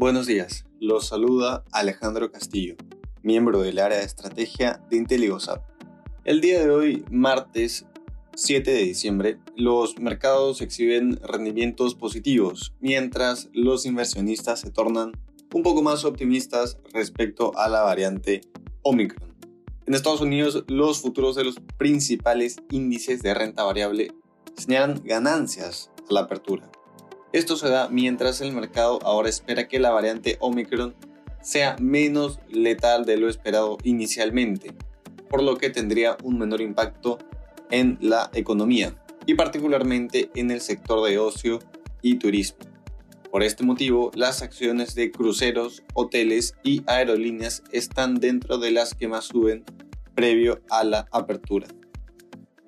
Buenos días, los saluda Alejandro Castillo, miembro del área de estrategia de IntelliGoSap. El día de hoy, martes 7 de diciembre, los mercados exhiben rendimientos positivos, mientras los inversionistas se tornan un poco más optimistas respecto a la variante Omicron. En Estados Unidos, los futuros de los principales índices de renta variable señalan ganancias a la apertura. Esto se da mientras el mercado ahora espera que la variante Omicron sea menos letal de lo esperado inicialmente, por lo que tendría un menor impacto en la economía y particularmente en el sector de ocio y turismo. Por este motivo, las acciones de cruceros, hoteles y aerolíneas están dentro de las que más suben previo a la apertura.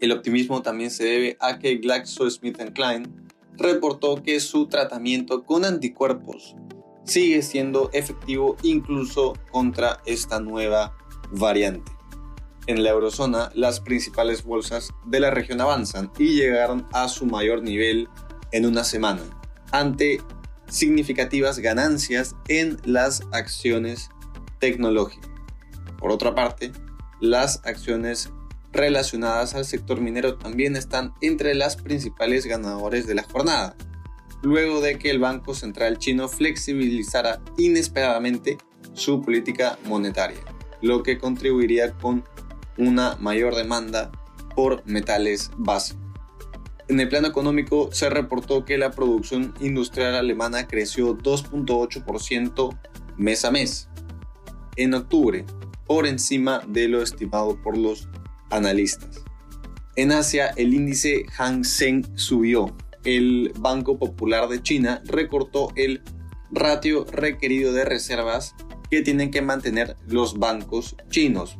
El optimismo también se debe a que GlaxoSmithKline reportó que su tratamiento con anticuerpos sigue siendo efectivo incluso contra esta nueva variante. En la eurozona, las principales bolsas de la región avanzan y llegaron a su mayor nivel en una semana, ante significativas ganancias en las acciones tecnológicas. Por otra parte, las acciones relacionadas al sector minero también están entre las principales ganadores de la jornada, luego de que el Banco Central chino flexibilizara inesperadamente su política monetaria, lo que contribuiría con una mayor demanda por metales básicos. En el plano económico se reportó que la producción industrial alemana creció 2.8% mes a mes en octubre, por encima de lo estimado por los analistas. En Asia, el índice Hang Seng subió. El Banco Popular de China recortó el ratio requerido de reservas que tienen que mantener los bancos chinos,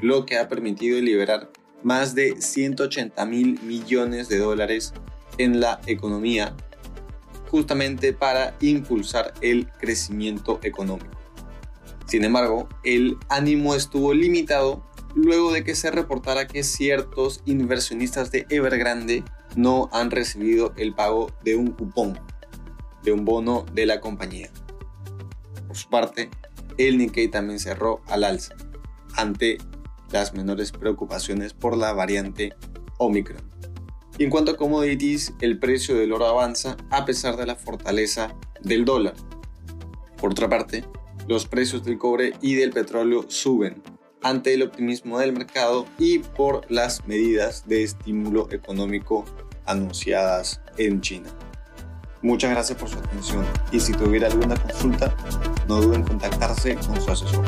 lo que ha permitido liberar más de 180 mil millones de dólares en la economía, justamente para impulsar el crecimiento económico. Sin embargo, el ánimo estuvo limitado luego de que se reportara que ciertos inversionistas de Evergrande no han recibido el pago de un cupón, de un bono de la compañía. Por su parte, el Nikkei también cerró al alza, ante las menores preocupaciones por la variante Omicron. En cuanto a commodities, el precio del oro avanza a pesar de la fortaleza del dólar. Por otra parte, los precios del cobre y del petróleo suben, ante el optimismo del mercado y por las medidas de estímulo económico anunciadas en China. Muchas gracias por su atención y si tuviera alguna consulta, no duden en contactarse con su asesor.